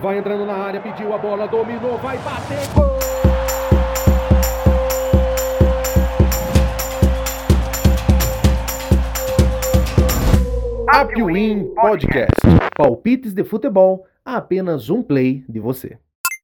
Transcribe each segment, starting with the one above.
Vai entrando na área, pediu a bola, dominou, vai bater, gol! Apwin Podcast. Palpites de futebol a apenas um play de você.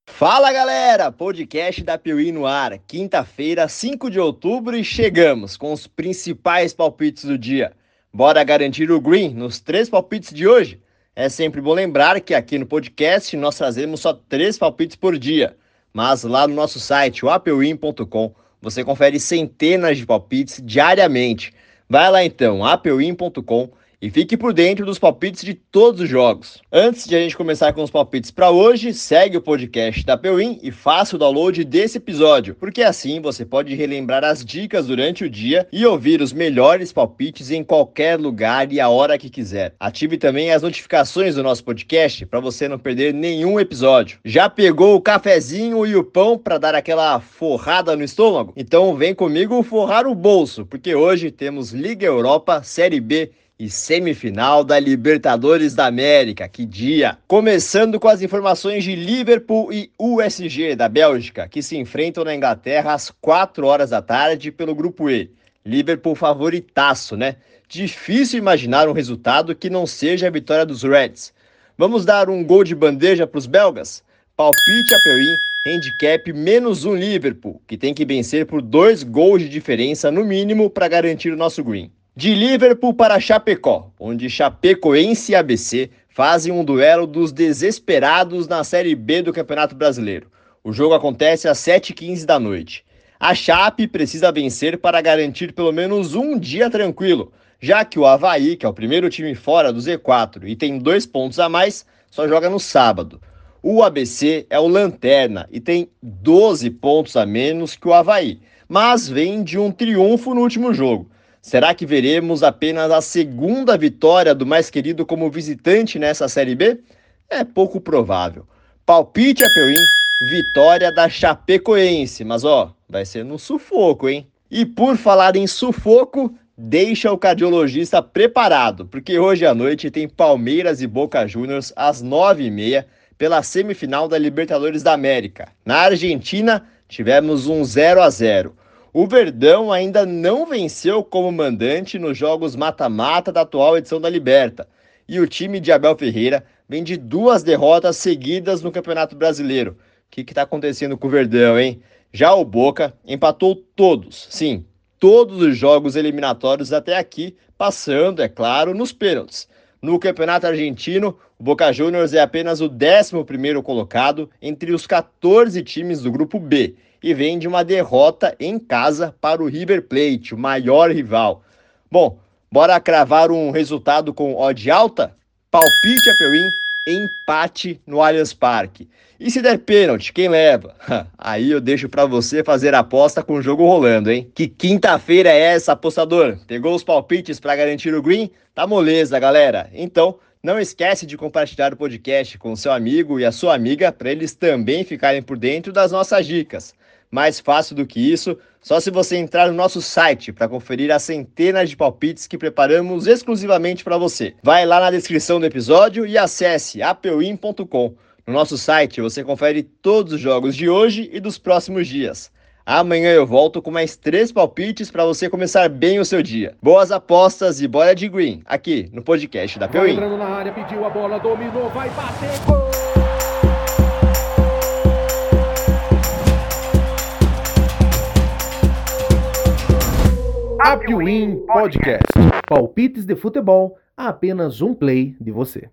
Fala galera, podcast da Piuí no ar, quinta-feira, 5 de outubro e chegamos com os principais palpites do dia. Bora garantir o green nos três palpites de hoje? É sempre bom lembrar que aqui no podcast nós trazemos só três palpites por dia, mas lá no nosso site, o apewin.com, você confere centenas de palpites diariamente. Vai lá então, apewin.com e fique por dentro dos palpites de todos os jogos. Antes de a gente começar com os palpites para hoje, segue o podcast da Pewin e faça o download desse episódio, porque assim você pode relembrar as dicas durante o dia e ouvir os melhores palpites em qualquer lugar e a hora que quiser. Ative também as notificações do nosso podcast para você não perder nenhum episódio. Já pegou o cafezinho e o pão para dar aquela forrada no estômago? Então vem comigo forrar o bolso, porque hoje temos Liga Europa, Série B e semifinal da Libertadores da América. Que dia! Começando com as informações de Liverpool e USG da Bélgica, que se enfrentam na Inglaterra às 4 horas da tarde pelo grupo E. Liverpool favoritaço, né? Difícil imaginar um resultado que não seja a vitória dos Reds. Vamos dar um gol de bandeja para os belgas? Palpite a Perim, handicap menos um Liverpool, que tem que vencer por dois gols de diferença no mínimo para garantir o nosso green. De Liverpool para Chapecó, onde Chapecoense e ABC fazem um duelo dos desesperados na Série B do Campeonato Brasileiro. O jogo acontece às 7h15 da noite. A Chape precisa vencer para garantir pelo menos um dia tranquilo, já que o Havaí, que é o primeiro time fora do Z4 e tem dois pontos a mais, só joga no sábado. O ABC é o lanterna e tem 12 pontos a menos que o Havaí, mas vem de um triunfo no último jogo. Será que veremos apenas a segunda vitória do mais querido como visitante nessa Série B? É pouco provável. Palpite a Peuim, vitória da Chapecoense, mas ó, vai ser no sufoco, hein? E por falar em sufoco, deixa o cardiologista preparado, porque hoje à noite tem Palmeiras e Boca Juniors às nove e meia pela semifinal da Libertadores da América. Na Argentina, tivemos um 0 a 0 o Verdão ainda não venceu como mandante nos jogos mata-mata da atual edição da Liberta. E o time de Abel Ferreira vem de duas derrotas seguidas no Campeonato Brasileiro. O que está acontecendo com o Verdão, hein? Já o Boca empatou todos, sim, todos os jogos eliminatórios até aqui, passando, é claro, nos pênaltis. No Campeonato Argentino, o Boca Juniors é apenas o 11 colocado entre os 14 times do grupo B e vem de uma derrota em casa para o River Plate, o maior rival. Bom, bora cravar um resultado com odd alta? Palpite a Perim, empate no Allianz Parque. E se der pênalti, quem leva? Aí eu deixo para você fazer a aposta com o jogo rolando, hein? Que quinta-feira é essa, apostador? Pegou os palpites para garantir o green? Tá moleza, galera. Então, não esquece de compartilhar o podcast com seu amigo e a sua amiga para eles também ficarem por dentro das nossas dicas. Mais fácil do que isso, só se você entrar no nosso site para conferir as centenas de palpites que preparamos exclusivamente para você. Vai lá na descrição do episódio e acesse apewin.com. No nosso site você confere todos os jogos de hoje e dos próximos dias. Amanhã eu volto com mais três palpites para você começar bem o seu dia. Boas apostas e bora de green, aqui no podcast da Peuim. Entrando na área, pediu a bola, dominou, vai bater, gol! Apwin Podcast. Palpites de futebol a apenas um play de você.